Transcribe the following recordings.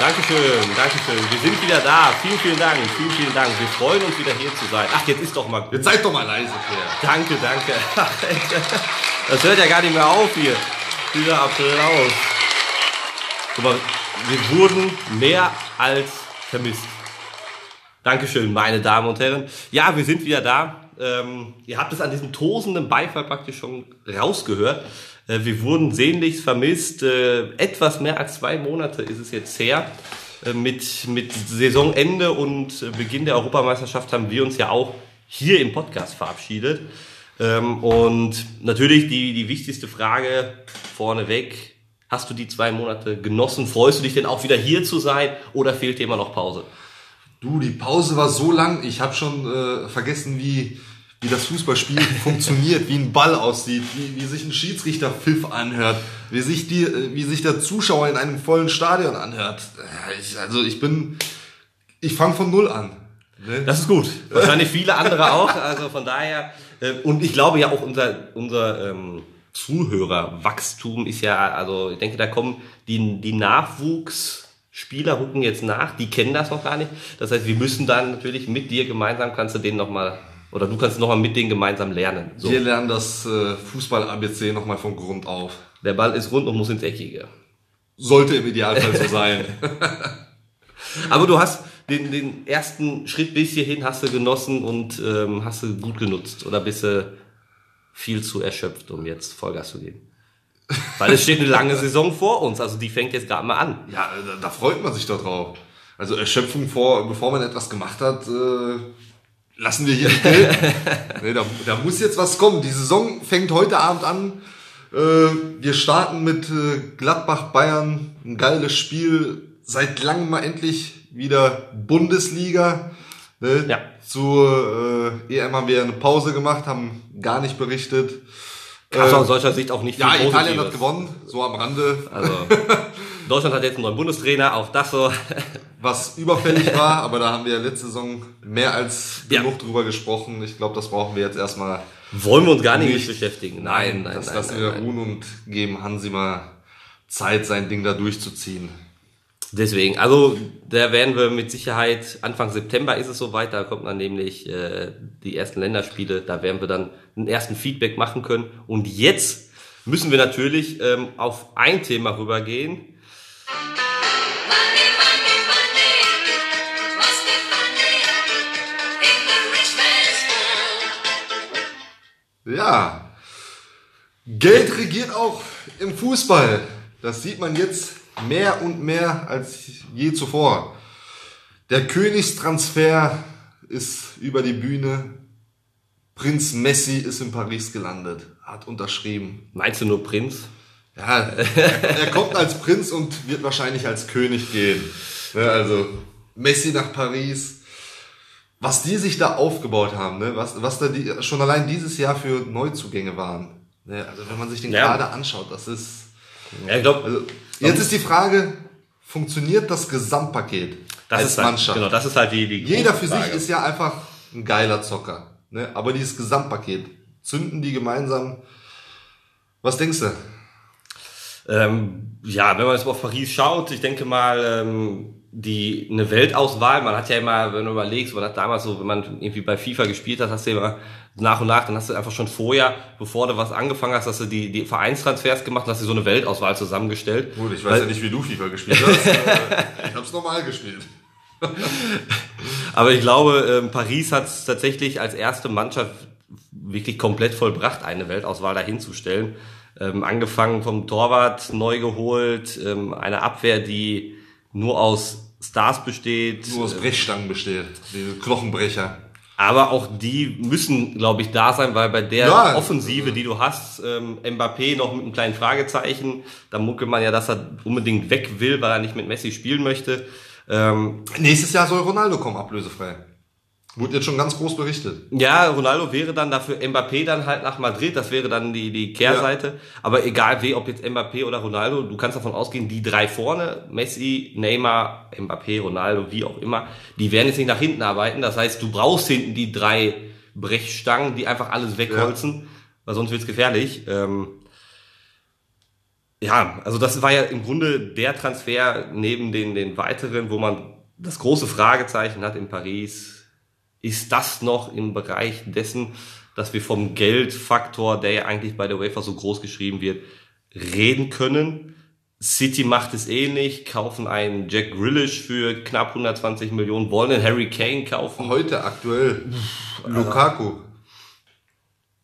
Dankeschön, Dankeschön. Wir sind wieder da. Vielen, vielen Dank, vielen, vielen Dank. Wir freuen uns wieder hier zu sein. Ach, jetzt ist doch mal. Jetzt seid doch mal leise, Pierre. Danke, danke. Das hört ja gar nicht mehr auf hier. Dieser Applaus. Guck mal, wir wurden mehr als vermisst. Dankeschön, meine Damen und Herren. Ja, wir sind wieder da. Ähm, ihr habt es an diesem tosenden Beifall praktisch schon rausgehört. Äh, wir wurden sehnlichst vermisst. Äh, etwas mehr als zwei Monate ist es jetzt her. Äh, mit, mit Saisonende und Beginn der Europameisterschaft haben wir uns ja auch hier im Podcast verabschiedet. Ähm, und natürlich die, die wichtigste Frage vorneweg. Hast du die zwei Monate genossen? Freust du dich denn auch wieder hier zu sein oder fehlt dir immer noch Pause? Du, die Pause war so lang, ich habe schon äh, vergessen, wie, wie das Fußballspiel funktioniert, wie ein Ball aussieht, wie, wie sich ein Schiedsrichter Pfiff anhört, wie sich, die, äh, wie sich der Zuschauer in einem vollen Stadion anhört. Ich, also ich bin, ich fange von Null an. Ne? Das ist gut. Wahrscheinlich viele andere auch. Also von daher, äh, und ich glaube ja auch unser, unser ähm, Zuhörerwachstum ist ja, also ich denke, da kommen die, die Nachwuchsspieler rücken jetzt nach, die kennen das noch gar nicht. Das heißt, wir müssen dann natürlich mit dir gemeinsam, kannst du denen nochmal, oder du kannst nochmal mit denen gemeinsam lernen. So. Wir lernen das äh, Fußball-ABC nochmal von Grund auf. Der Ball ist rund und muss ins Eckige. Sollte im Idealfall so sein. Aber du hast den, den ersten Schritt bis hierhin hast du genossen und ähm, hast du gut genutzt oder bist du viel zu erschöpft, um jetzt Vollgas zu geben? Weil es steht eine lange Saison vor uns, also die fängt jetzt gerade mal an. Ja, da, da freut man sich doch drauf. Also Erschöpfung vor, bevor man etwas gemacht hat, äh, lassen wir hier nicht gelten. nee, da, da muss jetzt was kommen. Die Saison fängt heute Abend an. Äh, wir starten mit äh, Gladbach Bayern. Ein geiles Spiel. Seit langem mal endlich wieder Bundesliga. Ne? Ja. Zur äh, EM haben wir eine Pause gemacht, haben gar nicht berichtet. Also aus solcher Sicht auch nicht Ja, viel Italien hat Positives. gewonnen, so am Rande. Also Deutschland hat jetzt einen neuen Bundestrainer, auch das so. was überfällig war, aber da haben wir letzte Saison mehr als Ja. genug drüber gesprochen. Ich glaube, das brauchen wir jetzt erstmal. Wollen wir uns gar nicht, Nicht. beschäftigen. Nein, nein, das nein. lassen nein, wir ruhen und geben Hansi mal Zeit, sein Ding da durchzuziehen. Deswegen, also da werden wir mit Sicherheit, Anfang September ist es soweit, da kommt dann nämlich äh, die ersten Länderspiele, da werden wir dann einen ersten Feedback machen können. Und jetzt müssen wir natürlich ähm, auf ein Thema rübergehen. Ja, Geld regiert auch im Fußball. Das sieht man jetzt mehr und mehr als je zuvor. Der Königstransfer ist über die Bühne. Prinz Messi ist in Paris gelandet, hat unterschrieben. Meinst du nur Prinz? Ja, er kommt als Prinz und wird wahrscheinlich als König gehen. Also Messi nach Paris. Was die sich da aufgebaut haben, ne? was, was da die, schon allein dieses Jahr für Neuzugänge waren. Ne? Also wenn man sich den Ja. Kader anschaut, das ist. Ja, ich glaube, Also, jetzt ist die Frage, funktioniert das Gesamtpaket das als ist halt, Mannschaft? genau, das ist halt die, die Jeder für sich Frage. ist ja einfach ein geiler Zocker. Ne? Aber dieses Gesamtpaket, zünden die gemeinsam. Was denkst du? Ähm, ja, wenn man jetzt auf Paris schaut, ich denke mal, ähm, die eine Weltauswahl, man hat ja immer, wenn du überlegst, man hat damals so, wenn man irgendwie bei FIFA gespielt hat, hast du immer nach und nach, dann hast du einfach schon vorher, bevor du was angefangen hast, hast du die, die Vereinstransfers gemacht und hast dir so eine Weltauswahl zusammengestellt. Gut, ich weiß Weil- ja nicht, wie du FIFA gespielt hast. Ich hab's normal gespielt. Aber ich glaube, ähm, Paris hat es tatsächlich als erste Mannschaft wirklich komplett vollbracht, eine Weltauswahl dahinzustellen. Ähm, angefangen vom Torwart neu geholt, ähm, eine Abwehr, die nur aus Stars besteht. Nur aus Brechstangen besteht. Diese Knochenbrecher. Aber auch die müssen, glaube ich, da sein, weil bei der Ja. Offensive, die du hast, ähm, Mbappé noch mit einem kleinen Fragezeichen, da munkelt man ja, dass er unbedingt weg will, weil er nicht mit Messi spielen möchte. Ähm, Nächstes Jahr soll Ronaldo kommen, ablösefrei. Wurde jetzt schon ganz groß berichtet. Ja, Ronaldo wäre dann dafür Mbappé dann halt nach Madrid, das wäre dann die, die Kehrseite. Aber egal wie, ob jetzt Mbappé oder Ronaldo, du kannst davon ausgehen, die drei vorne, Messi, Neymar, Mbappé, Ronaldo, wie auch immer, die werden jetzt nicht nach hinten arbeiten. Das heißt, du brauchst hinten die drei Brechstangen, die einfach alles wegholzen, weil sonst wird's gefährlich. Ähm, Ja, also das war ja im Grunde der Transfer neben den, den weiteren, wo man das große Fragezeichen hat in Paris. Ist das noch im Bereich dessen, dass wir vom Geldfaktor, der ja eigentlich bei der UEFA so groß geschrieben wird, reden können? City macht es ähnlich, kaufen einen Jack Grealish für knapp 120 Millionen, wollen einen Harry Kane kaufen. Heute aktuell Lukaku.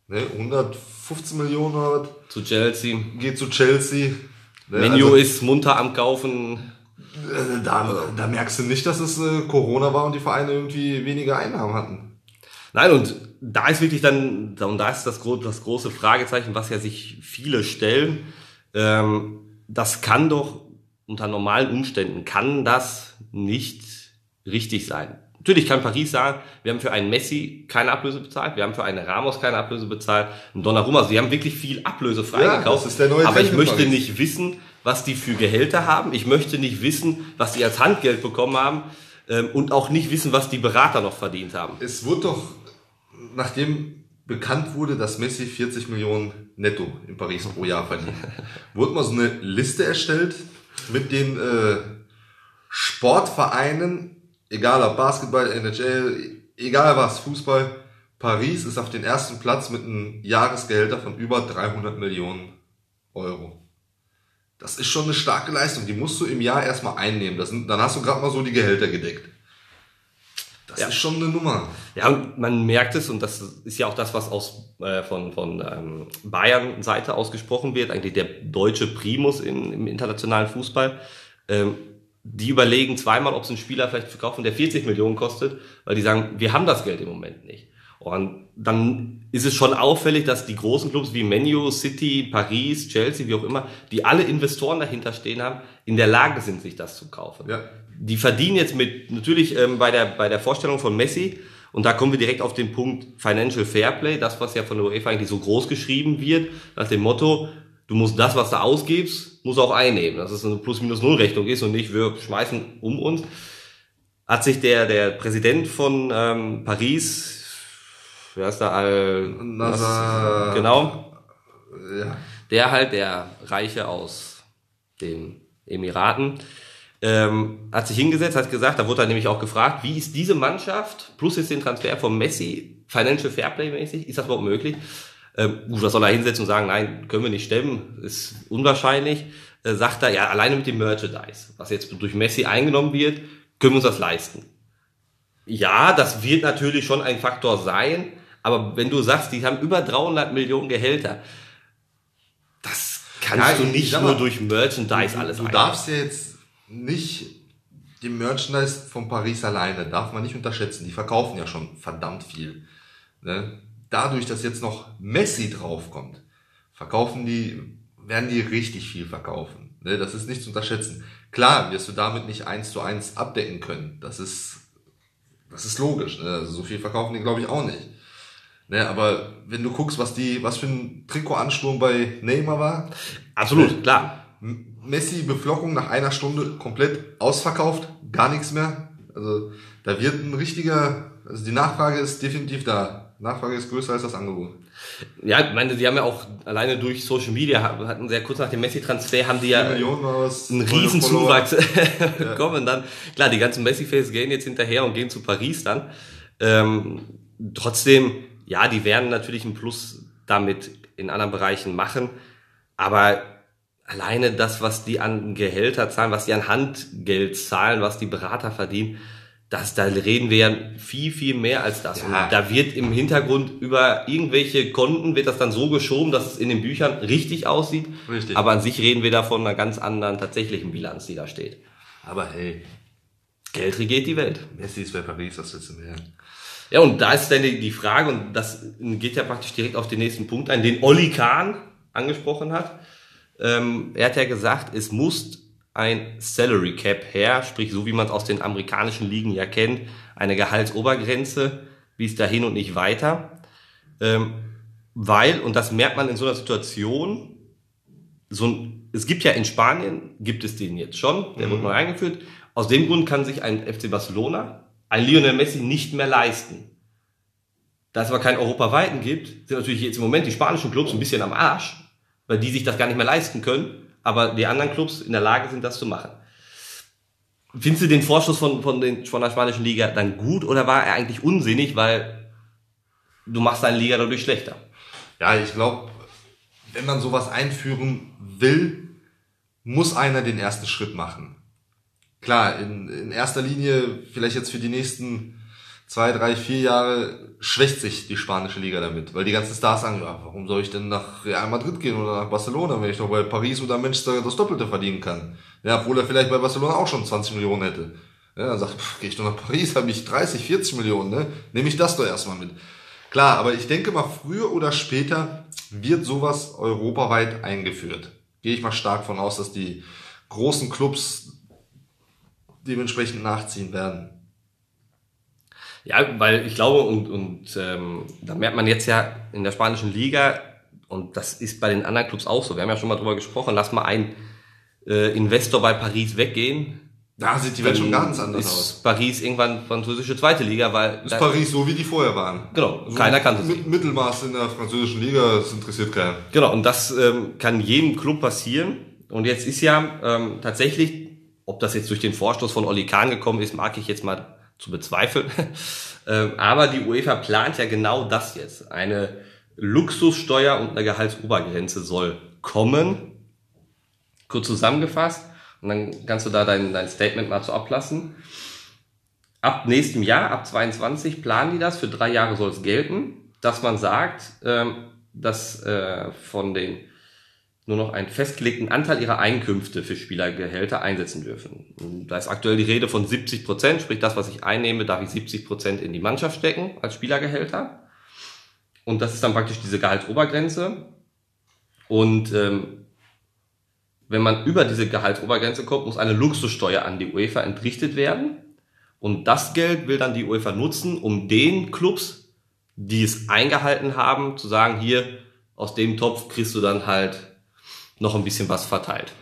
Ne, 115 Millionen oder was? zu Chelsea. Geht zu Chelsea. Ne, Menu also, ist munter am Kaufen. Äh, da, da merkst du nicht, dass es äh, Corona war und die Vereine irgendwie weniger Einnahmen hatten. Nein, und da ist wirklich dann, und da ist das, das große Fragezeichen, was ja sich viele stellen. Ähm, das kann doch unter normalen Umständen, kann das nicht richtig sein. Natürlich kann Paris sagen, wir haben für einen Messi keine Ablöse bezahlt, wir haben für einen Ramos keine Ablöse bezahlt, einen Donnarumma, also die haben wirklich viel Ablöse freigekauft. das ist der neue aber ich möchte Paris. nicht wissen, was die für Gehälter haben. Ich möchte nicht wissen, was die als Handgeld bekommen haben ähm, und auch nicht wissen, was die Berater noch verdient haben. Es wurde doch, nachdem bekannt wurde, dass Messi 40 Millionen netto in Paris pro Jahr verdient, wurde mal so eine Liste erstellt mit den äh, Sportvereinen, egal ob Basketball, NHL, egal was, Fußball. Paris ist auf den ersten Platz mit einem Jahresgehälter von über 300 Millionen Euro. Das ist schon eine starke Leistung. Die musst du im Jahr erstmal einnehmen. Das dann hast du gerade mal so die Gehälter gedeckt. Das Ja. ist schon eine Nummer. Ja, und man merkt es, und das ist ja auch das, was aus, äh, von, von ähm, Bayern-Seite ausgesprochen wird, eigentlich der deutsche Primus in, im internationalen Fußball. Ähm, die überlegen zweimal, ob sie einen Spieler vielleicht verkaufen, der 40 Millionen kostet, weil die sagen, wir haben das Geld im Moment nicht. Und dann ist es schon auffällig, dass die großen Clubs wie Menu, City, Paris, Chelsea, wie auch immer, die alle Investoren dahinter stehen haben, in der Lage sind, sich das zu kaufen Ja. die verdienen jetzt mit, natürlich ähm, bei, der, bei der Vorstellung von Messi, und da kommen wir direkt auf den Punkt Financial Fairplay, das, was ja von der UEFA eigentlich so groß geschrieben wird, nach dem Motto, du musst das, was du ausgibst, musst auch einnehmen. Dass es eine Plus-Minus-Null-Rechnung ist und nicht, wir schmeißen um uns. Hat sich der, der Präsident von ähm, Paris, wer ist da, Al, Nazar- genau, Ja. der halt, der Reiche aus den Emiraten, ähm, hat sich hingesetzt, hat gesagt, da wurde er nämlich auch gefragt, wie ist diese Mannschaft, plus jetzt den Transfer von Messi, Financial Fairplay mäßig, ist das überhaupt möglich? Ähm, gut, was soll er hinsetzen und sagen, nein, können wir nicht stemmen, ist unwahrscheinlich. Äh, sagt er, ja, alleine mit dem Merchandise, was jetzt durch Messi eingenommen wird, können wir uns das leisten. Ja, das wird natürlich schon ein Faktor sein, aber wenn du sagst, die haben über 300 Millionen Gehälter, das kannst Ja, du ich nicht nur mal, durch Merchandise alles Du einnehmen. darfst ja jetzt nicht die Merchandise von Paris alleine, darf man nicht unterschätzen. Die verkaufen ja schon verdammt viel. Ne? Dadurch, dass jetzt noch Messi draufkommt, verkaufen die, werden die richtig viel verkaufen. Ne? Das ist nicht zu unterschätzen. Klar, wirst du damit nicht eins zu eins abdecken können. Das ist, das ist logisch. Ne? Also so viel verkaufen die, glaube ich, auch nicht. Ne? Aber wenn du guckst, was die, was für ein Trikotansturm bei Neymar war, Absolut, klar. Messi Beflockung nach einer Stunde komplett ausverkauft, gar nichts mehr. Also da wird ein richtiger, also die Nachfrage ist definitiv da. Nachfrage ist größer als das Angebot. Ja, ich meine, die haben ja auch alleine durch Social Media, hatten sehr kurz nach dem Messi-Transfer, haben die ja einen riesen. Zuwachs bekommen. Dann, klar, die ganzen Messi-Fans gehen jetzt hinterher und gehen zu Paris dann. Ähm, trotzdem, ja, die werden natürlich einen Plus damit in anderen Bereichen machen. Aber alleine das, was die an Gehälter zahlen, was die an Handgeld zahlen, was die Berater verdienen, das, da reden wir ja viel, viel mehr als das. Ja. Und da wird im Hintergrund über irgendwelche Konten, wird das dann so geschoben, dass es in den Büchern richtig aussieht. Richtig. Aber an sich reden wir da von einer ganz anderen tatsächlichen Bilanz, die da steht. Aber hey, Geld regiert die Welt. Messi ist bei Paris, was willst du mehr? Ja, und da ist dann die Frage, und das geht ja praktisch direkt auf den nächsten Punkt ein, den Olli Kahn angesprochen hat. Ähm, er hat ja gesagt, es muss ein Salary Cap her, sprich so wie man es aus den amerikanischen Ligen ja kennt, eine Gehaltsobergrenze, wie es dahin und nicht weiter. Ähm, weil, und das merkt man in so einer Situation, so ein, es gibt ja in Spanien, gibt es den jetzt schon, der wird neu eingeführt. Aus dem Grund kann sich ein FC Barcelona ein Lionel Messi nicht mehr leisten. Da es aber keinen europaweiten gibt, sind natürlich jetzt im Moment die spanischen Clubs ein bisschen am Arsch, weil die sich das gar nicht mehr leisten können. aber die anderen Clubs in der Lage sind, das zu machen. Findest du den Vorschuss von, von, den, von der spanischen Liga dann gut oder war er eigentlich unsinnig, weil du machst deine Liga dadurch schlechter? Ja, ich glaube, wenn man sowas einführen will, muss einer den ersten Schritt machen. Klar, in, in erster Linie, vielleicht jetzt für die nächsten zwei, drei, vier Jahre schwächt sich die spanische Liga damit, weil die ganzen Stars sagen, ja, warum soll ich denn nach Real Madrid gehen oder nach Barcelona, wenn ich doch bei Paris oder Manchester das Doppelte verdienen kann. Ja, obwohl er vielleicht bei Barcelona auch schon 20 Millionen hätte. Ja, dann sagt, gehe ich doch nach Paris, habe ich 30, 40 Millionen, ne? Nehme ich das doch erstmal mit. Klar, aber ich denke mal, früher oder später wird sowas europaweit eingeführt. Gehe ich mal stark von aus, dass die großen Clubs dementsprechend nachziehen werden. Ja, weil ich glaube, und, und ähm, da merkt man jetzt ja in der spanischen Liga, und das ist bei den anderen Clubs auch so, wir haben ja schon mal drüber gesprochen, lass mal ein äh, Investor bei Paris weggehen. Da sieht die Welt schon ganz anders ist aus. Paris irgendwann französische zweite Liga, weil Ist Paris so, wie die vorher waren. Genau, So keiner kannte sie. mit Mittelmaß in der französischen Liga, das interessiert keinen. Genau, und das ähm, kann jedem Club passieren. Und jetzt ist ja ähm, tatsächlich, ob das jetzt durch den Vorstoß von Oli Kahn gekommen ist, mag ich jetzt mal zu bezweifeln. ähm, aber die UEFA plant ja genau das jetzt. Eine Luxussteuer und eine Gehaltsobergrenze soll kommen. Kurz zusammengefasst. Und dann kannst du da dein, dein Statement mal zu ablassen. Ab nächstem Jahr, ab 22, planen die das. Für drei Jahre soll es gelten, dass man sagt, ähm, dass äh, von den nur noch einen festgelegten Anteil ihrer Einkünfte für Spielergehälter einsetzen dürfen. Da ist aktuell die Rede von 70 Prozent, sprich das, was ich einnehme, darf ich 70 Prozent in die Mannschaft stecken als Spielergehälter. Und das ist dann praktisch diese Gehaltsobergrenze. Und ähm, wenn man über diese Gehaltsobergrenze kommt, muss eine Luxussteuer an die UEFA entrichtet werden. Und das Geld will dann die UEFA nutzen, um den Clubs, die es eingehalten haben, zu sagen, hier, aus dem Topf kriegst du dann halt noch ein bisschen was verteilt.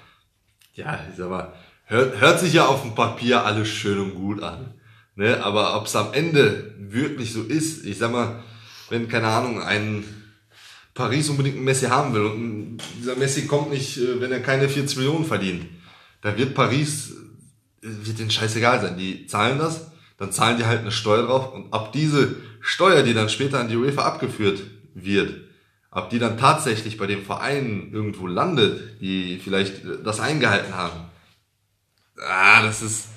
Ja, ich sag mal, hört, hört sich ja auf dem Papier alles schön und gut an. Ne? Aber ob es am Ende wirklich so ist, ich sag mal, wenn, keine Ahnung, ein Paris unbedingt einen Messi haben will und dieser Messi kommt nicht, äh, wenn er keine 40 Millionen verdient, da wird Paris, äh, wird denen scheißegal sein. Die zahlen das, dann zahlen die halt eine Steuer drauf und ab diese Steuer, die dann später an die UEFA abgeführt wird, ob die dann tatsächlich bei den Vereinen irgendwo landet, die vielleicht äh, das eingehalten haben. Ah, das ist,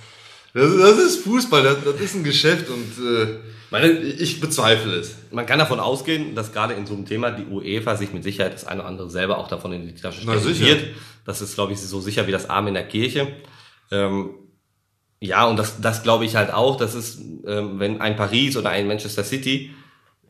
das, ist- das ist Fußball, das, das ist ein Geschäft und äh, Meine, ich bezweifle es. man kann davon ausgehen, dass gerade in so einem Thema die UEFA sich mit Sicherheit das eine oder andere selber auch davon in die Tasche wird. Das ist, glaube ich, so sicher wie das Arm in der Kirche. Ähm, ja, und das, das glaube ich halt auch, das ist, ähm, wenn ein Paris oder ein Manchester City,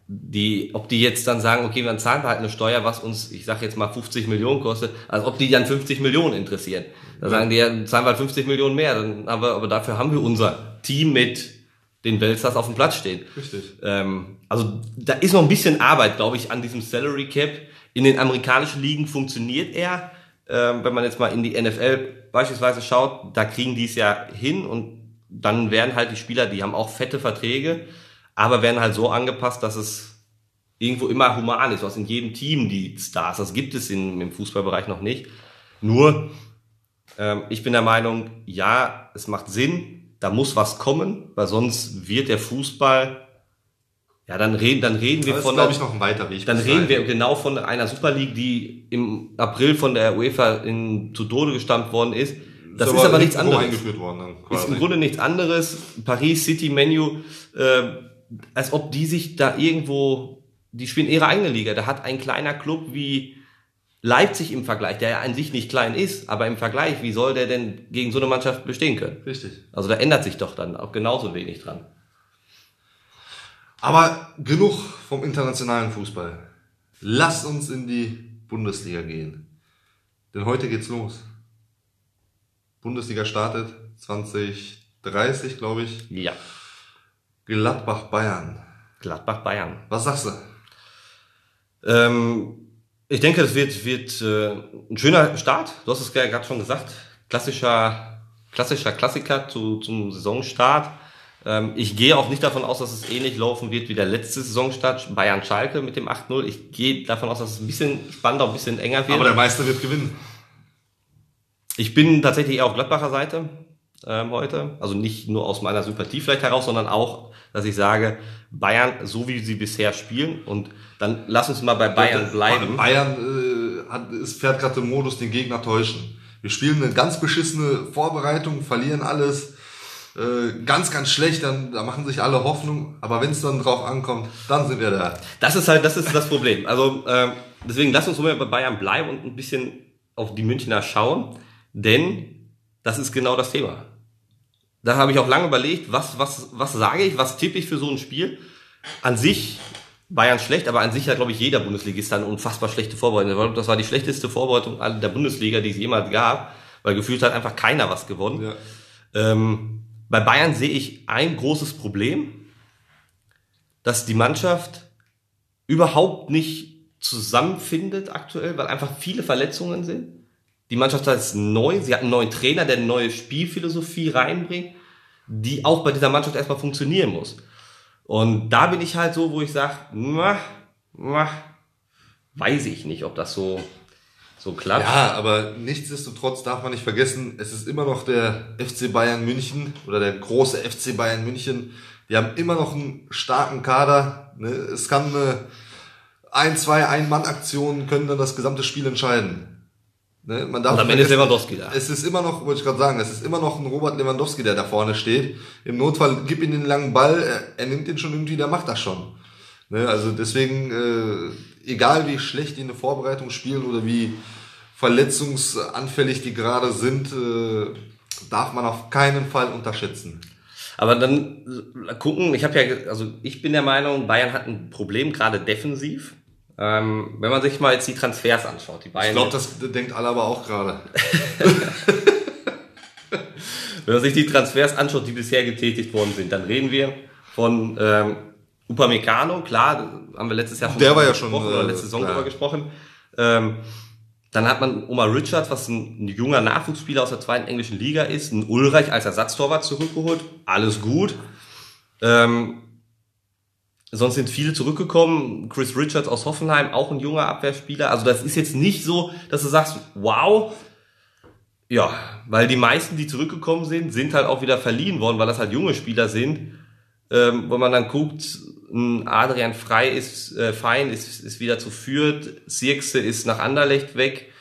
die, ob die jetzt dann sagen, okay, dann zahlen wir halt eine Steuer, was uns, ich sage jetzt mal 50 Millionen kostet, als ob die dann 50 Millionen interessieren. Da sagen die, ja, dann zahlen wir halt 50 Millionen mehr, dann, aber, aber dafür haben wir unser Team mit den Weltstars auf dem Platz stehen. Richtig. Ähm, also da ist noch ein bisschen Arbeit, glaube ich, an diesem Salary Cap. In den amerikanischen Ligen funktioniert er. Ähm, wenn man jetzt mal in die NFL beispielsweise schaut, da kriegen die es ja hin und dann werden halt die Spieler, die haben auch fette Verträge, aber werden halt so angepasst, dass es irgendwo immer human ist. Du hast in jedem Team die Stars. Das gibt es in, im Fußballbereich noch nicht. Nur, ähm, ich bin der Meinung, ja, es macht Sinn, da muss was kommen, weil sonst wird der Fußball, ja, dann reden, dann reden wir ist, von, glaube ich, noch ein weiter Weg. dann reden dahin. wir genau von einer Super League, die im April von der UEFA in, zu Tode gestampft worden ist. Das ist aber nichts irgendwo anderes. eingeführt worden Ist im Grunde nichts anderes. Paris, City, Menu, äh, als ob die sich da irgendwo, die spielen ihre eigene Liga. Da hat ein kleiner Club wie Leipzig im Vergleich, der ja an sich nicht klein ist, aber im Vergleich, wie soll der denn gegen so eine Mannschaft bestehen können? Richtig. Also da ändert sich doch dann auch genauso wenig dran. Aber genug vom internationalen Fußball. Lasst uns in die Bundesliga gehen. Denn heute geht's los. Bundesliga startet 2030, glaube ich. Ja. Gladbach Bayern. Gladbach Bayern. Was sagst du? Ähm, ich denke, das wird, wird äh, ein schöner Start. Du hast es ja gerade schon gesagt. Klassischer, klassischer Klassiker zu, zum Saisonstart. Ähm, ich gehe auch nicht davon aus, dass es ähnlich laufen wird wie der letzte Saisonstart Bayern Schalke mit dem 8-0. Ich gehe davon aus, dass es ein bisschen spannender, ein bisschen enger wird. Aber der Meister wird gewinnen. Ich bin tatsächlich eher auf Gladbacher Seite ähm, heute. Also nicht nur aus meiner Sympathie vielleicht heraus, sondern auch, dass ich sage, Bayern, so wie sie bisher spielen, und dann lass uns mal bei Bayern bleiben. Bayern äh, hat, ist, fährt gerade im Modus, den Gegner täuschen. Wir spielen eine ganz beschissene Vorbereitung, verlieren alles. Äh, ganz, ganz schlecht, dann da machen sich alle Hoffnung. Aber wenn es dann drauf ankommt, dann sind wir da. Das ist halt, das ist das Problem. Also ähm, deswegen lass uns mal bei Bayern bleiben und ein bisschen auf die Münchner schauen, denn das ist genau das Thema. Da habe ich auch lange überlegt, was, was, was sage ich, was tippe ich für so ein Spiel. An sich Bayern schlecht, aber an sich hat, glaube ich, jeder Bundesligist eine unfassbar schlechte Vorbereitung. Das war die schlechteste Vorbereitung der Bundesliga, die es jemals gab, weil gefühlt hat einfach keiner was gewonnen. Ja. Ähm, bei Bayern sehe ich ein großes Problem, dass die Mannschaft überhaupt nicht zusammenfindet aktuell, weil einfach viele Verletzungen sind. Die Mannschaft ist neu, sie hat einen neuen Trainer, der eine neue Spielphilosophie reinbringt, die auch bei dieser Mannschaft erstmal funktionieren muss. Und da bin ich halt so, wo ich sage, weiß ich nicht, ob das so, so klappt. Ja, aber nichtsdestotrotz darf man nicht vergessen, es ist immer noch der FC Bayern München oder der große FC Bayern München. Die haben immer noch einen starken Kader. Ne? Es kann eine ein, zwei Ein-Mann-Aktionen können dann das gesamte Spiel entscheiden. Ne? Man darf Und am Ende ist Lewandowski da. Es ist immer noch, wollte ich gerade sagen, es ist immer noch ein Robert Lewandowski, der da vorne steht. Im Notfall gib ihm den langen Ball, er, er nimmt ihn schon irgendwie, der macht das schon. Ne? Also deswegen, äh, egal wie schlecht die in der Vorbereitung spielen oder wie verletzungsanfällig die gerade sind, äh, darf man auf keinen Fall unterschätzen. Aber dann gucken, ich habe ja, also ich bin der Meinung, Bayern hat ein Problem, gerade defensiv. Ähm, wenn man sich mal jetzt die Transfers anschaut, die Bayern, Ich glaube, das denkt Alaba auch gerade. wenn man sich die Transfers anschaut, die bisher getätigt worden sind, dann reden wir von ähm, Upamecano, klar, haben wir letztes Jahr schon Der war ja schon, oder äh, letzte Saison ja. drüber gesprochen. Ähm, dann hat man Omar Richards, was ein, junger Nachwuchsspieler aus der zweiten englischen Liga ist, ein Ulreich als Ersatztorwart zurückgeholt. Alles gut. Ähm, sonst sind viele zurückgekommen. Chris Richards aus Hoffenheim, auch ein junger Abwehrspieler. Also das ist jetzt nicht so, dass du sagst, wow. Ja, weil die meisten, die zurückgekommen sind, sind halt auch wieder verliehen worden, weil das halt junge Spieler sind. Ähm, wenn man dann guckt, Adrian Frei ist äh, fein, ist, ist wieder zu Fürth, Sirkse ist nach Anderlecht weg.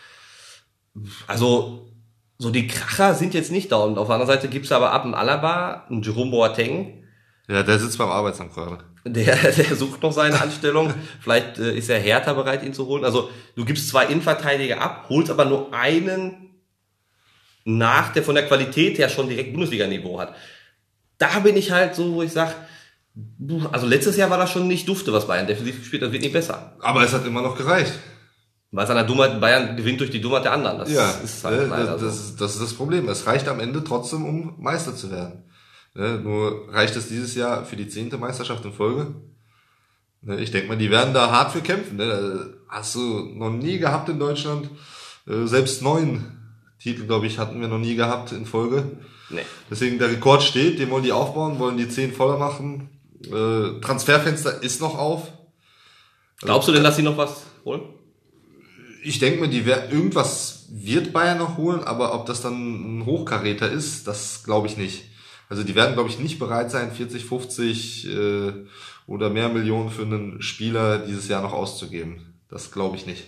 Also so die Kracher sind jetzt nicht da. Und auf der anderen Seite gibt's aber ab einen Alaba, einen Jerome Boateng, Ja, der sitzt beim Arbeitsamt gerade. Der, der sucht noch seine Anstellung. Vielleicht äh, ist er härter bereit, ihn zu holen. Also du gibst zwei Innenverteidiger ab, holst aber nur einen nach, der von der Qualität her schon direkt Bundesliga-Niveau hat. Da bin ich halt so, wo ich sag, also letztes Jahr war das schon nicht dufte, was Bayern defensiv gespielt hat, das wird nicht besser. Aber es hat immer noch gereicht. Weil es an der Dummheit, Bayern gewinnt durch die Dummheit der anderen. Das Ja, ist halt äh, das, so. das ist das Problem. Es reicht am Ende trotzdem, um Meister zu werden. Ne, nur reicht es dieses Jahr für die zehnte Meisterschaft in Folge. Ne, ich denke mal, die werden da hart für kämpfen. Ne? Hast du noch nie gehabt in Deutschland. Äh, Selbst neun Titel, glaube ich, hatten wir noch nie gehabt in Folge. Nee. Deswegen der Rekord steht, den wollen die aufbauen, wollen die zehn voller machen. Äh, Transferfenster ist noch auf. Glaubst du denn, dass sie noch was holen? Ich denke mir, die wer irgendwas wird Bayern noch holen, aber ob das dann ein Hochkaräter ist, das glaube ich nicht. Also die werden, glaube ich, nicht bereit sein, 40, 50 äh, oder mehr Millionen für einen Spieler dieses Jahr noch auszugeben. Das glaube ich nicht.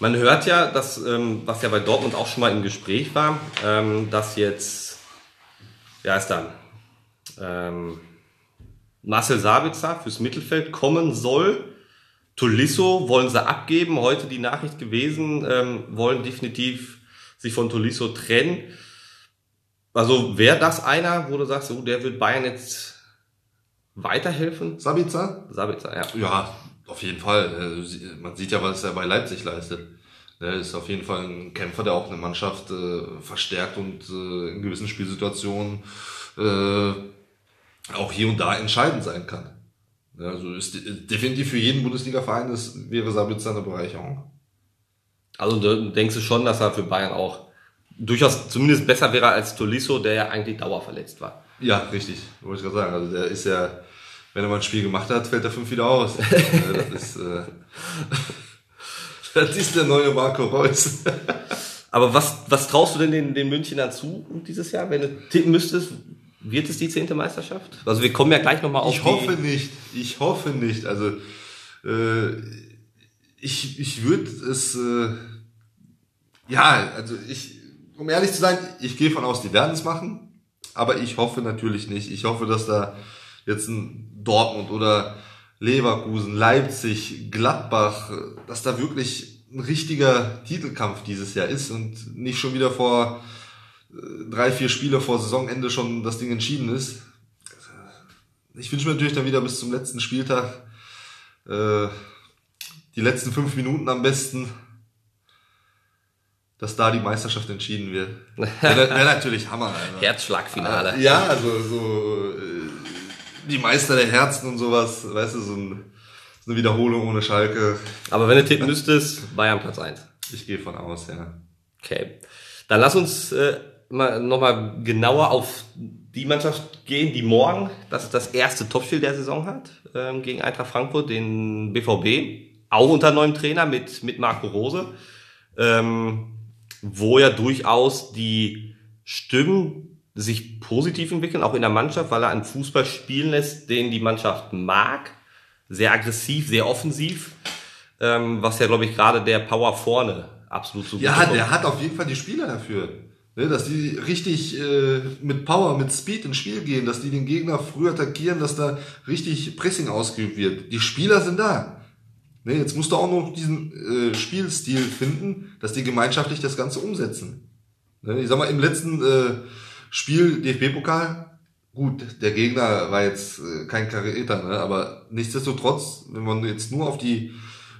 Man hört ja, dass, ähm, was ja bei Dortmund auch schon mal im Gespräch war, ähm, dass jetzt, ja ist dann, ähm, Marcel Sabitzer fürs Mittelfeld kommen soll. Tolisso wollen sie abgeben, heute die Nachricht gewesen, ähm, wollen definitiv sich von Tolisso trennen. Also wäre das einer, wo du sagst, oh, der wird Bayern jetzt weiterhelfen? Sabitzer? Sabitzer, ja. Ja, auf jeden Fall. Äh, Man sieht ja, was er bei Leipzig leistet. Er ist auf jeden Fall ein Kämpfer, der auch eine Mannschaft äh, verstärkt und äh, in gewissen Spielsituationen äh, auch hier und da entscheidend sein kann. Also ist de- definitiv für jeden Bundesliga-Verein das wäre Sabitzer eine Bereicherung. Also denkst du schon, dass er für Bayern auch durchaus zumindest besser wäre als Tolisso, der ja eigentlich dauerverletzt war. Ja, richtig. Wollte ich gerade sagen. Also der ist ja, wenn er mal ein Spiel gemacht hat, fällt er fünf wieder aus. Das ist, äh, das ist der neue Marco Reus. Aber was, was traust du denn den, den Münchnern zu dieses Jahr, wenn du tippen müsstest? Wird es die zehnte Meisterschaft? Also wir kommen ja gleich nochmal auf Ich hoffe nicht. Ich hoffe nicht. Also äh, ich, ich würde es äh, ja, also ich, um ehrlich zu sein, ich gehe von aus, die werden es machen, aber ich hoffe natürlich nicht. Ich hoffe, dass da jetzt ein Dortmund oder Leverkusen, Leipzig, Gladbach, dass da wirklich ein richtiger Titelkampf dieses Jahr ist und nicht schon wieder vor äh, drei, vier Spiele vor Saisonende schon das Ding entschieden ist. Ich wünsche mir natürlich dann wieder bis zum letzten Spieltag äh, die letzten fünf Minuten am besten, dass da die Meisterschaft entschieden wird. Wäre wär natürlich Hammer. Alter. Herzschlagfinale. Ja, also so äh, die Meister der Herzen und sowas, weißt du, so, ein, so eine Wiederholung ohne Schalke. Aber wenn du tippen müsstest, Bayern Platz 1. Ich gehe von aus, ja. Okay. Dann lass uns äh, mal, nochmal genauer auf die Mannschaft gehen, die morgen das, das erste Topspiel der Saison hat, ähm, gegen Eintracht Frankfurt, den BVB. Auch unter neuem Trainer mit, mit Marco Rose. Ähm, wo ja durchaus die Stimmen sich positiv entwickeln, auch in der Mannschaft, weil er einen Fußball spielen lässt, den die Mannschaft mag. Sehr aggressiv, sehr offensiv. Ähm, was ja, glaube ich, gerade der Power vorne absolut so Ja, gut kommt. der hat auf jeden Fall die Spieler dafür. Ne, dass die richtig äh, mit Power, mit Speed ins Spiel gehen, dass die den Gegner früh attackieren, dass da richtig Pressing ausgeübt wird. Die Spieler sind da. Ne, jetzt musst du auch noch diesen äh, Spielstil finden, dass die gemeinschaftlich das Ganze umsetzen. Ne, ich sag mal, im letzten äh, Spiel DFB-Pokal, gut, der Gegner war jetzt äh, kein Karäter, ne, aber nichtsdestotrotz, wenn man jetzt nur auf die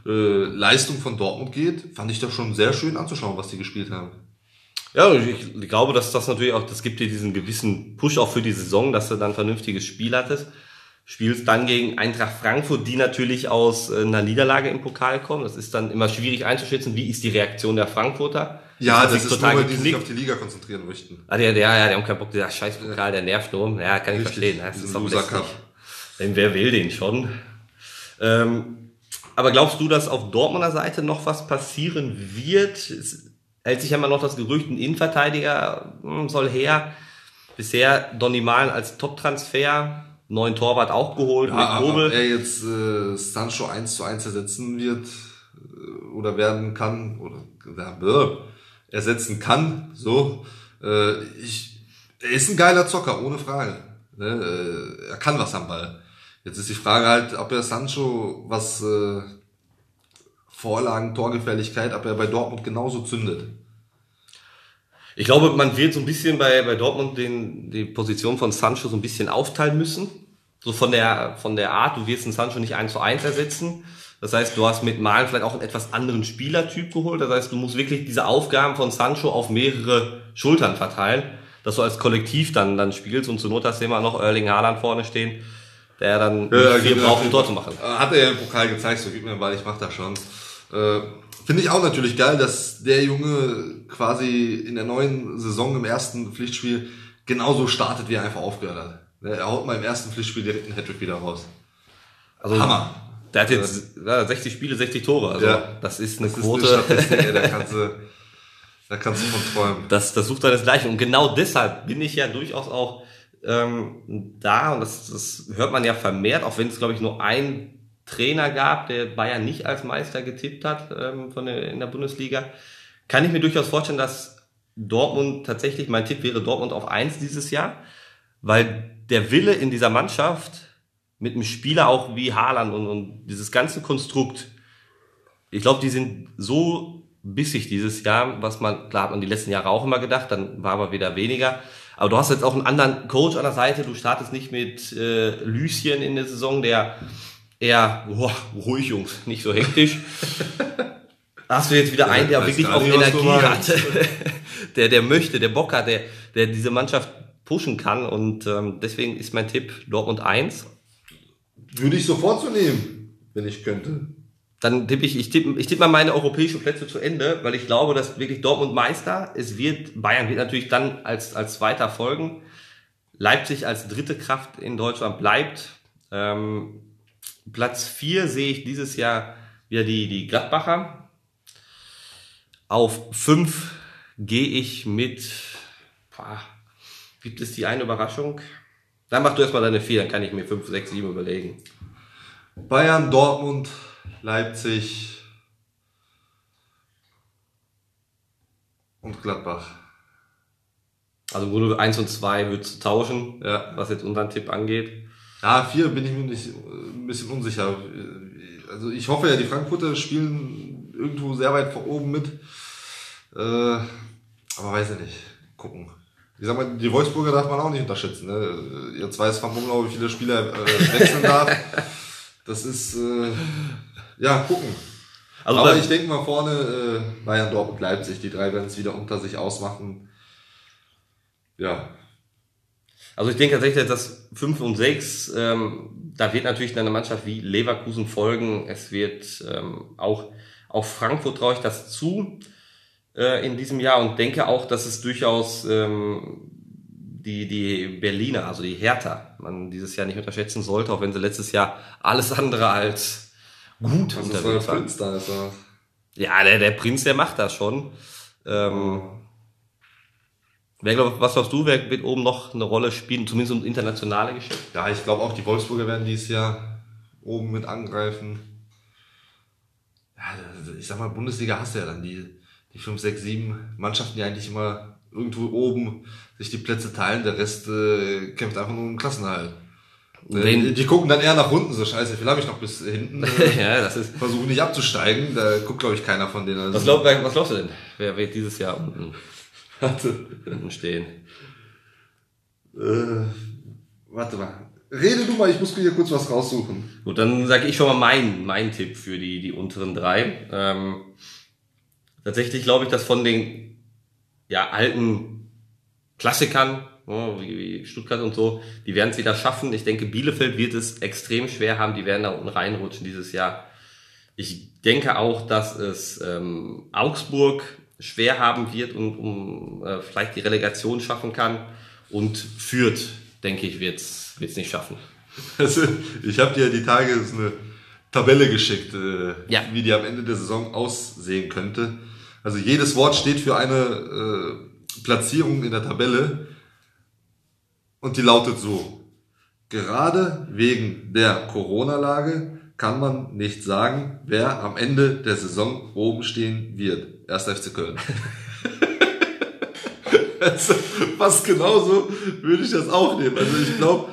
äh, Leistung von Dortmund geht, fand ich das schon sehr schön anzuschauen, was die gespielt haben. Ja, und ich glaube, dass das natürlich auch, das gibt dir diesen gewissen Push auch für die Saison, dass du dann vernünftiges Spiel hattest. Spielst dann gegen Eintracht Frankfurt, die natürlich aus äh, einer Niederlage im Pokal kommen. Das ist dann immer schwierig einzuschätzen, wie ist die Reaktion der Frankfurter. Ja, das sich ist nur, weil die sich auf die Liga konzentrieren möchten. Ah, der, der, ja, der haben keinen Bock, dieser scheiß Pokal, der nervt nur. Ja, kann ich verstehen. Das ist Loser. Cup. Denn wer will den schon? Ähm, aber glaubst du, dass auf Dortmunder Seite noch was passieren wird? Es hält sich ja immer noch das Gerücht, ein Innenverteidiger hm, soll her. Bisher Donny Malen als Top-Transfer, neuen Torwart auch geholt Ja, mit aber Kobel. ob er jetzt äh, Sancho 1 zu 1 ersetzen wird äh, oder werden kann oder ja, bäh, ersetzen kann, so, äh, ich, er ist ein geiler Zocker, ohne Frage. Ne? Äh, er kann was am Ball. Jetzt ist die Frage halt, ob er Sancho was äh, Vorlagen, Torgefährlichkeit, ob er bei Dortmund genauso zündet. Ich glaube, man wird so ein bisschen bei, bei Dortmund den, die Position von Sancho so ein bisschen aufteilen müssen. So von der, von der Art, du wirst einen Sancho nicht eins zu eins ersetzen. Das heißt, du hast mit Malen vielleicht auch einen etwas anderen Spielertyp geholt. Das heißt, du musst wirklich diese Aufgaben von Sancho auf mehrere Schultern verteilen, dass du als Kollektiv dann, dann spielst und zur Not hast du immer noch Erling Haaland vorne stehen, der dann nicht viel genau. braucht, um Tor zu machen. Äh, Hat er ja im Pokal gezeigt, so gib mir den Ball, ich mach das schon. Äh, Finde ich auch natürlich geil, dass der Junge quasi in der neuen Saison im ersten Pflichtspiel genauso startet, wie er einfach aufgehört hat. Er haut mal im ersten Pflichtspiel direkt einen Hattrick wieder raus. Also, Hammer. Der hat jetzt ja, 60 Spiele, 60 Tore. Also, Ja. das ist eine Das ist Quote. eine Statistik, ey, da kannst du, da kannst du von träumen. Das, das sucht seinesgleichen. Und genau deshalb bin ich ja durchaus auch ähm, da, und das, das hört man ja vermehrt, auch wenn es, glaube ich, nur ein Trainer gab, der Bayern nicht als Meister getippt hat ähm, von der, in der Bundesliga, kann ich mir durchaus vorstellen, dass Dortmund tatsächlich, mein Tipp wäre Dortmund auf eins dieses Jahr, weil der Wille in dieser Mannschaft mit einem Spieler auch wie Haaland und, und dieses ganze Konstrukt, ich glaube, die sind so bissig dieses Jahr, was man, klar hat man die letzten Jahre auch immer gedacht, dann war aber wieder weniger. Aber du hast jetzt auch einen anderen Coach an der Seite, du startest nicht mit äh, Lüschen in der Saison, der eher, boah, ruhig Jungs, nicht so hektisch. Hast du jetzt wieder einen, der wirklich auch Energie hat, der, der möchte, der Bock hat, der, der diese Mannschaft pushen kann und ähm, deswegen ist mein Tipp Dortmund 1. Würde ich sofort so nehmen, wenn ich könnte. Dann tippe ich, ich tippe, ich tippe mal meine europäischen Plätze zu Ende, weil ich glaube, dass wirklich Dortmund Meister, es wird, Bayern wird natürlich dann als, als Zweiter folgen. Leipzig als dritte Kraft in Deutschland bleibt. Ähm, Platz vier sehe ich dieses Jahr wieder die, die Gladbacher. Auf fünf gehe ich mit. Boah, gibt es die eine Überraschung? Dann mach du erstmal deine vier, dann kann ich mir fünf, sechs, sieben überlegen. Bayern, Dortmund, Leipzig und Gladbach. Also im Grunde eins und zwei würdest du tauschen, Ja. was jetzt unseren Tipp angeht. Ja, vier bin ich mir nicht äh, ein bisschen unsicher. Also ich hoffe ja, die Frankfurter spielen irgendwo sehr weit vor oben mit. Äh, aber weiß ich nicht. Gucken. Ich sag mal, die Wolfsburger darf man auch nicht unterschätzen. Ne? Jetzt weiß Van Bommel, wie viele Spieler äh, wechseln darf. Das ist, äh, ja, gucken. Also aber ich denke mal vorne, äh, Bayern, Dortmund, Leipzig, die drei werden es wieder unter sich ausmachen. Ja, Also ich denke tatsächlich, dass 5 und 6, ähm, da wird natürlich eine Mannschaft wie Leverkusen folgen. Es wird ähm, auch, auch Frankfurt traue ich das zu äh, in diesem Jahr und denke auch, dass es durchaus ähm, die, die Berliner, also die Hertha, man dieses Jahr nicht unterschätzen sollte, auch wenn sie letztes Jahr alles andere als gut ist der unterwegs waren. Prinz da. Ist er. Ja, der, der Prinz, der macht das schon. Ähm, wer glaub, was glaubst du, wer wird oben noch eine Rolle spielen, zumindest im internationale Geschäft? Ja, ich glaube auch, die Wolfsburger werden dieses Jahr oben mit angreifen. Ja, also ich sag mal, Bundesliga hast du ja dann die, die 5, 6, 7 Mannschaften, die eigentlich immer irgendwo oben sich die Plätze teilen. Der Rest äh, kämpft einfach nur um den Klassenerhalt. Äh, Wen- Die, die gucken dann eher nach unten, so scheiße, viel habe ich noch bis hinten. Äh, ja, das ist. versuchen nicht abzusteigen. Da guckt, glaube ich, keiner von denen. Also, Was, glaub, wer- was glaubst du denn? Wer wird dieses Jahr unten, Warte, unten stehen? äh, warte mal. Rede du mal, ich muss hier kurz was raussuchen. Gut, dann sage ich schon mal meinen mein Tipp für die, die unteren drei. Ähm, tatsächlich glaube ich, dass von den ja, alten Klassikern, wie, wie Stuttgart und so, die werden es wieder schaffen. Ich denke, Bielefeld wird es extrem schwer haben, die werden da unten reinrutschen dieses Jahr. Ich denke auch, dass es ähm, Augsburg schwer haben wird und um äh, vielleicht die Relegation schaffen kann. Und Fürth, denke ich, wird es nicht schaffen. Also, ich habe dir die Tage so eine Tabelle geschickt, äh, Ja. wie die am Ende der Saison aussehen könnte. Also jedes Wort steht für eine äh, Platzierung in der Tabelle und die lautet so. Gerade wegen der Corona-Lage kann man nicht sagen, wer am Ende der Saison oben stehen wird. Erst FC Köln. also, fast genauso würde ich das auch nehmen. Also ich glaube,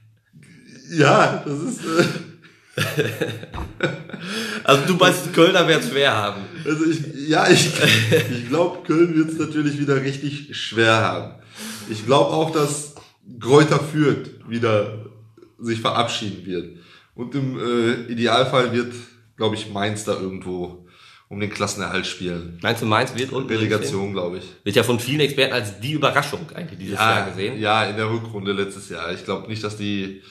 ja, das ist. Äh, Also du meinst, Kölner es schwer haben. also ich, ja, ich, ich glaube, Köln wird es natürlich wieder richtig schwer haben. Ich glaube auch, dass Gräuter Fürth wieder sich verabschieden wird. Und im äh, Idealfall wird, glaube ich, Mainz da irgendwo um den Klassenerhalt spielen. Meinst du, Mainz wird unten? Relegation, glaube ich. Wird ja von vielen Experten als die Überraschung eigentlich dieses Jahr gesehen. ja, in der Rückrunde letztes Jahr. Ich glaube nicht, dass die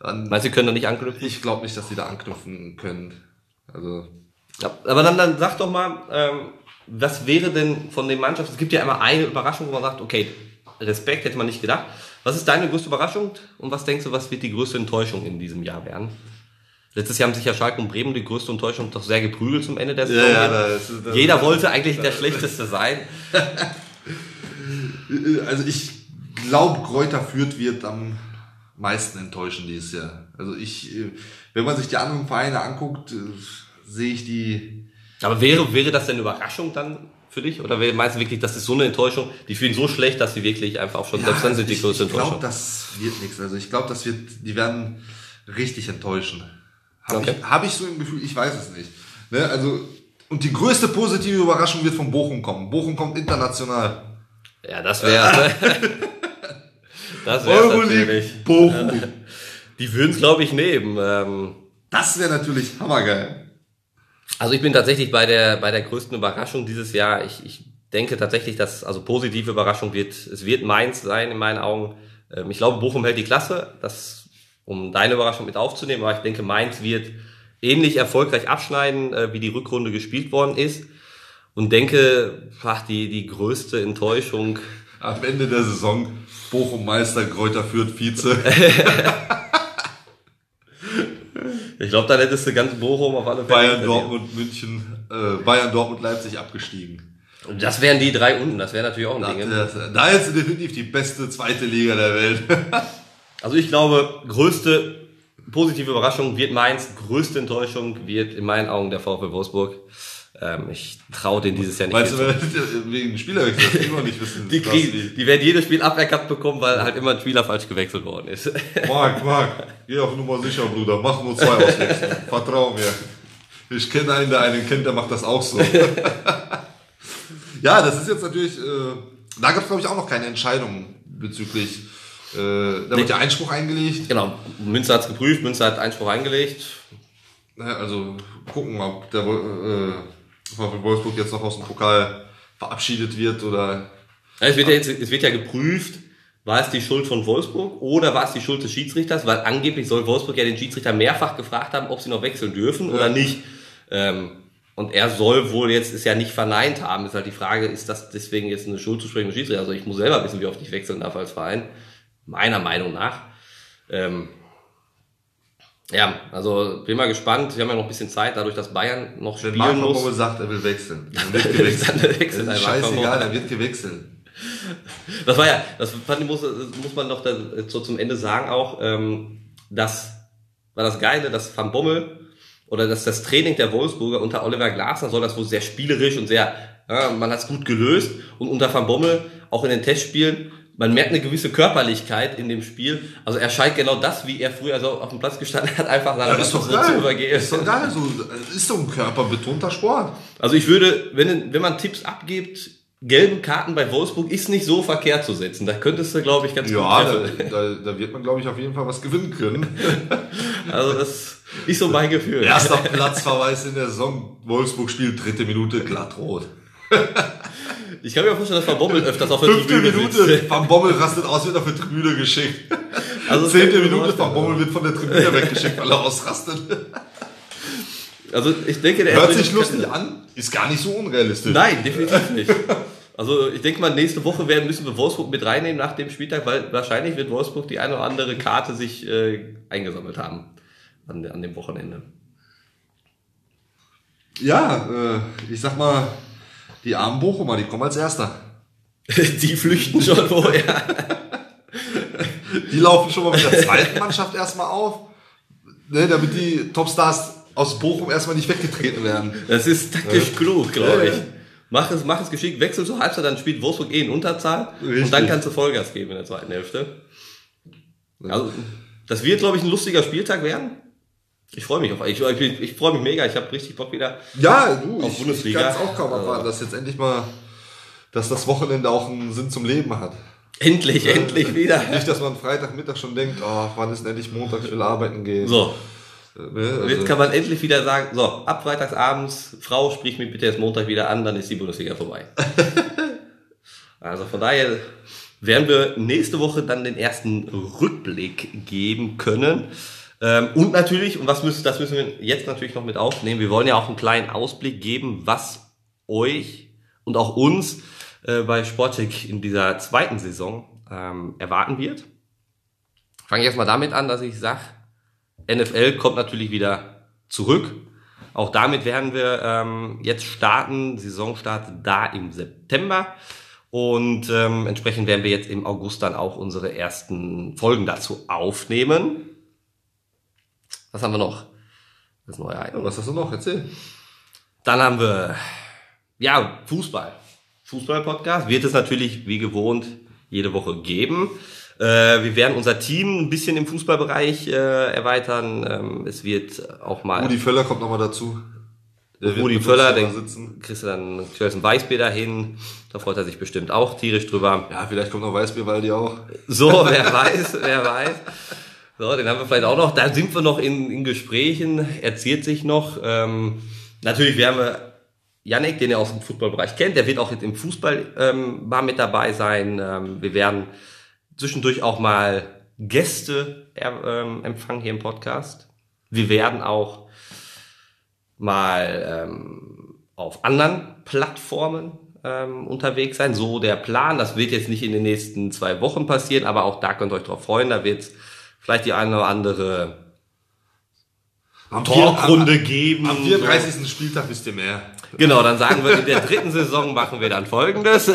an, Meinst du, die können da nicht anknüpfen? ich glaube nicht, dass die da anknüpfen können. Also Ja, aber dann, dann sag doch mal, ähm, was wäre denn von den Mannschaften? Es gibt ja immer eine Überraschung, wo man sagt, okay, Respekt hätte man nicht gedacht. Was ist deine größte Überraschung und was denkst du, was wird die größte Enttäuschung in diesem Jahr werden? Letztes Jahr haben sich ja Schalke und Bremen die größte Enttäuschung doch sehr geprügelt zum Ende der Saison. ja, da- Jeder wollte eigentlich der Schlechteste sein. Also ich glaube, Kräuter Fürth wird am meisten enttäuschen dieses Jahr. Also ich, äh, wenn man sich die anderen Vereine anguckt, äh, sehe ich die. Aber wäre, wäre das denn eine Überraschung dann für dich? Oder meinst du wirklich, das ist so eine Enttäuschung, die für ihn so schlecht, dass sie wirklich einfach auch schon, selbst dann sind die ich, größte ich glaube, Enttäuschung? das wird nichts. Also ich glaube, das wird, die werden richtig enttäuschen. Habe Okay. ich, hab ich so ein Gefühl, ich weiß es nicht. Ne? Also, und die größte positive Überraschung wird von Bochum kommen. Bochum kommt international. Ja, das wäre. das wäre natürlich. Bochum. Die würden es, glaube ich, nehmen. Ähm, Das wäre natürlich hammergeil. also ich bin tatsächlich bei der bei der größten Überraschung dieses Jahr. Ich, ich denke tatsächlich, dass also positive Überraschung wird. Es wird Mainz sein in meinen Augen. Ähm, ich glaube, Bochum hält die Klasse. Das um deine Überraschung mit aufzunehmen. Aber ich denke, Mainz wird ähnlich erfolgreich abschneiden, äh, wie die Rückrunde gespielt worden ist. Und denke, ach, die, die größte Enttäuschung Am Ende der Saison Bochum Meister, Kräuter Fürth Vize. Ich glaube, dann hättest du ganz Bochum auf alle Fälle. Bayern. Dortmund, München, äh, Bayern, Dortmund, Leipzig abgestiegen. Und das wären die drei unten, das wäre natürlich auch ein Ding. Das, da ist definitiv die beste zweite Liga der Welt. Also ich glaube, größte positive Überraschung wird Mainz, größte Enttäuschung wird in meinen Augen der VfL Wolfsburg. Ähm, ich traue denen dieses Jahr nicht. Meinst du, wegen Spielerwechsel, das immer nicht wissen. die, kriegen, die werden jedes Spiel aberkannt bekommen, weil halt immer ein Spieler falsch gewechselt worden ist. Marc, Marc, geh auf Nummer sicher, Bruder. Mach nur zwei Auswechslungen. Vertrau mir. Ich kenne einen, der einen kennt, der macht das auch so. ja, das ist jetzt natürlich, äh, da gab es glaube ich auch noch keine Entscheidung bezüglich, äh, da wird ja Einspruch eingelegt. genau, Münster hat's geprüft, Münster hat Einspruch eingelegt. Ja, also gucken, ob der äh, VfL Wolfsburg jetzt noch aus dem Pokal verabschiedet wird oder Ja, Es wird ja, jetzt, es wird ja geprüft, war es die Schuld von Wolfsburg oder war es die Schuld des Schiedsrichters, weil angeblich soll Wolfsburg ja den Schiedsrichter mehrfach gefragt haben, ob sie noch wechseln dürfen oder nicht. Ähm, und er soll wohl jetzt es ja nicht verneint haben. Ist halt die Frage, ist das deswegen jetzt eine Schuld zu sprechen Schiedsrichter? Also ich muss selber wissen, wie oft ich wechseln darf als Verein. Meiner Meinung nach. Ähm, ja, also bin mal gespannt. Wir haben ja noch ein bisschen Zeit, dadurch, dass Bayern noch wenn spielen Marc muss. Bommel sagt, er will wechseln. Dann wird gewechselt. Dann scheißegal, er wird gewechselt. Das war ja, das fand ich, muss, muss man noch da, so zum Ende sagen auch, ähm, das war das Geile, dass Van Bommel oder dass das Training der Wolfsburger unter Oliver Glasner soll das wohl sehr spielerisch und sehr, ja, man hat es gut gelöst und unter Van Bommel auch in den Testspielen, man merkt eine gewisse Körperlichkeit in dem Spiel. Also er scheint genau das, wie er früher so auf dem Platz gestanden hat, einfach seiner doch Mannschaft so zu übergehen. Das ist doch geil. So, ist doch ein körperbetonter Sport. Also ich würde, wenn, wenn man Tipps abgibt, gelbe Karten bei Wolfsburg ist nicht so verkehrt zu setzen. Da könntest du, glaube ich, ganz Ja, gut da, treffen. da, da wird man, glaube ich, auf jeden Fall was gewinnen können. Also das ist so mein Gefühl. Erster Platzverweis in der Saison. Wolfsburg spielt dritte Minute glattrot. Ich kann mir vorstellen, dass Van Bommel öfters auf der Fünfte Tribüne Minute. sitzt. Van Bommel rastet aus, wird auf die Tribüne geschickt. Also Zehnte Minute. Van Bommel wird von der Tribüne weggeschickt, weil er ausrastet. Also ich denke, der Hört sich lustig an, ist gar nicht so unrealistisch. Nein, definitiv nicht. Also ich denke mal, nächste Woche werden müssen wir Wolfsburg mit reinnehmen nach dem Spieltag, weil wahrscheinlich wird Wolfsburg die eine oder andere Karte sich äh, eingesammelt haben an, an dem Wochenende. Ja, äh, ich sag mal, die armen Bochumer, die kommen als Erster. die flüchten schon vorher. Die laufen schon mal mit der zweiten Mannschaft erstmal auf, ne, damit die Topstars aus Bochum erstmal nicht weggetreten werden. Das ist taktisch klug, glaube ich. ja. Mach es, mach es geschickt, wechsel zur Halbzeit, dann spielt Wolfsburg eh in Unterzahl und Richtig. dann kannst du Vollgas geben in der zweiten Hälfte. Also, das wird, glaube ich, ein lustiger Spieltag werden. Ich freue mich auf ich, ich, ich freue mich mega, ich habe richtig Bock wieder. Ja, du, Auf ich, ich Bundesliga. kann es auch kaum abwarten, dass jetzt endlich mal, dass das Wochenende auch einen Sinn zum Leben hat. Endlich, endlich wieder. Nicht, dass man Freitagmittag schon denkt, oh, wann ist denn endlich Montag, ich will arbeiten gehen. So, Ne, und also, jetzt kann man endlich wieder sagen, so, ab freitagsabends, Frau, sprich mich bitte erst Montag wieder an, dann ist die Bundesliga vorbei. also von daher werden wir nächste Woche dann den ersten Rückblick geben können. Ähm, und natürlich, und was müssen, das müssen wir jetzt natürlich noch mit aufnehmen, wir wollen ja auch einen kleinen Ausblick geben, was euch und auch uns äh, bei Sportcheck in dieser zweiten Saison ähm, erwarten wird. Fange ich erstmal damit an, dass ich sage, NFL kommt natürlich wieder zurück. Auch damit werden wir ähm, jetzt starten. Saison startet da im September. Und ähm, entsprechend werden wir jetzt im August dann auch unsere ersten Folgen dazu aufnehmen. Was haben wir noch? Das neue Item. was hast du noch? Erzähl. Dann haben wir, ja, Fußball. Fußball-Podcast wird es natürlich wie gewohnt jede Woche geben. Äh, wir werden unser Team ein bisschen im Fußballbereich äh, erweitern. Ähm, es wird auch mal Rudi Völler kommt nochmal dazu. Der Rudi Völler, den sitzen. kriegst du dann kriegst du ein Weißbier dahin. Da freut er sich bestimmt auch tierisch drüber. Ja, vielleicht kommt noch Weißbierwaldi auch. So, wer weiß, wer weiß. So, den haben wir vielleicht auch noch. Da sind wir noch in, in Gesprächen, erzählt sich noch. Ähm, natürlich werden wir Yannick, den ihr aus dem Fußballbereich kennt, der wird auch jetzt im Fußball ähm, mal mit dabei sein. Ähm, wir werden zwischendurch auch mal Gäste ähm, empfangen hier im Podcast. Wir werden auch mal ähm, auf anderen Plattformen ähm, unterwegs sein. So der Plan. Das wird jetzt nicht in den nächsten zwei Wochen passieren, aber auch da könnt ihr euch drauf freuen. Da wird es vielleicht die eine oder andere Am Talkrunde geben. Am, am 34. Spieltag wisst ihr mehr. Genau, dann sagen wir, in der dritten Saison machen wir dann folgendes.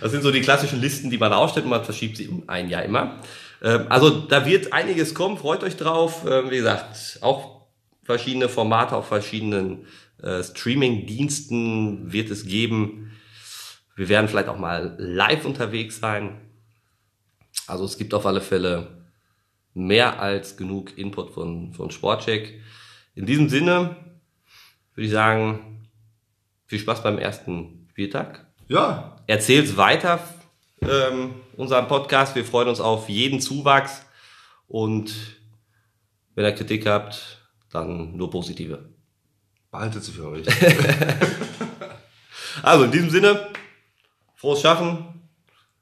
Das sind so die klassischen Listen, die man aufstellt und man verschiebt sie um ein Jahr immer. Ähm, Also da wird einiges kommen, freut euch drauf. Ähm, Wie gesagt, auch verschiedene Formate auf verschiedenen äh, Streaming-Diensten wird es geben. Wir werden vielleicht auch mal live unterwegs sein. Also es gibt auf alle Fälle mehr als genug Input von, von Sportcheck. In diesem Sinne würde ich sagen, viel Spaß beim ersten Spieltag. Ja, Erzählt's weiter, ähm, unseren Podcast. Wir freuen uns auf jeden Zuwachs. Und wenn ihr Kritik habt, dann nur positive. behaltet sie für euch. Also in diesem Sinne, frohes Schaffen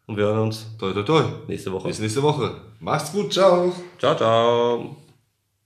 und wir hören uns toi, toi, toi. nächste Woche. Bis nächste Woche. Macht's gut, ciao. Ciao, ciao.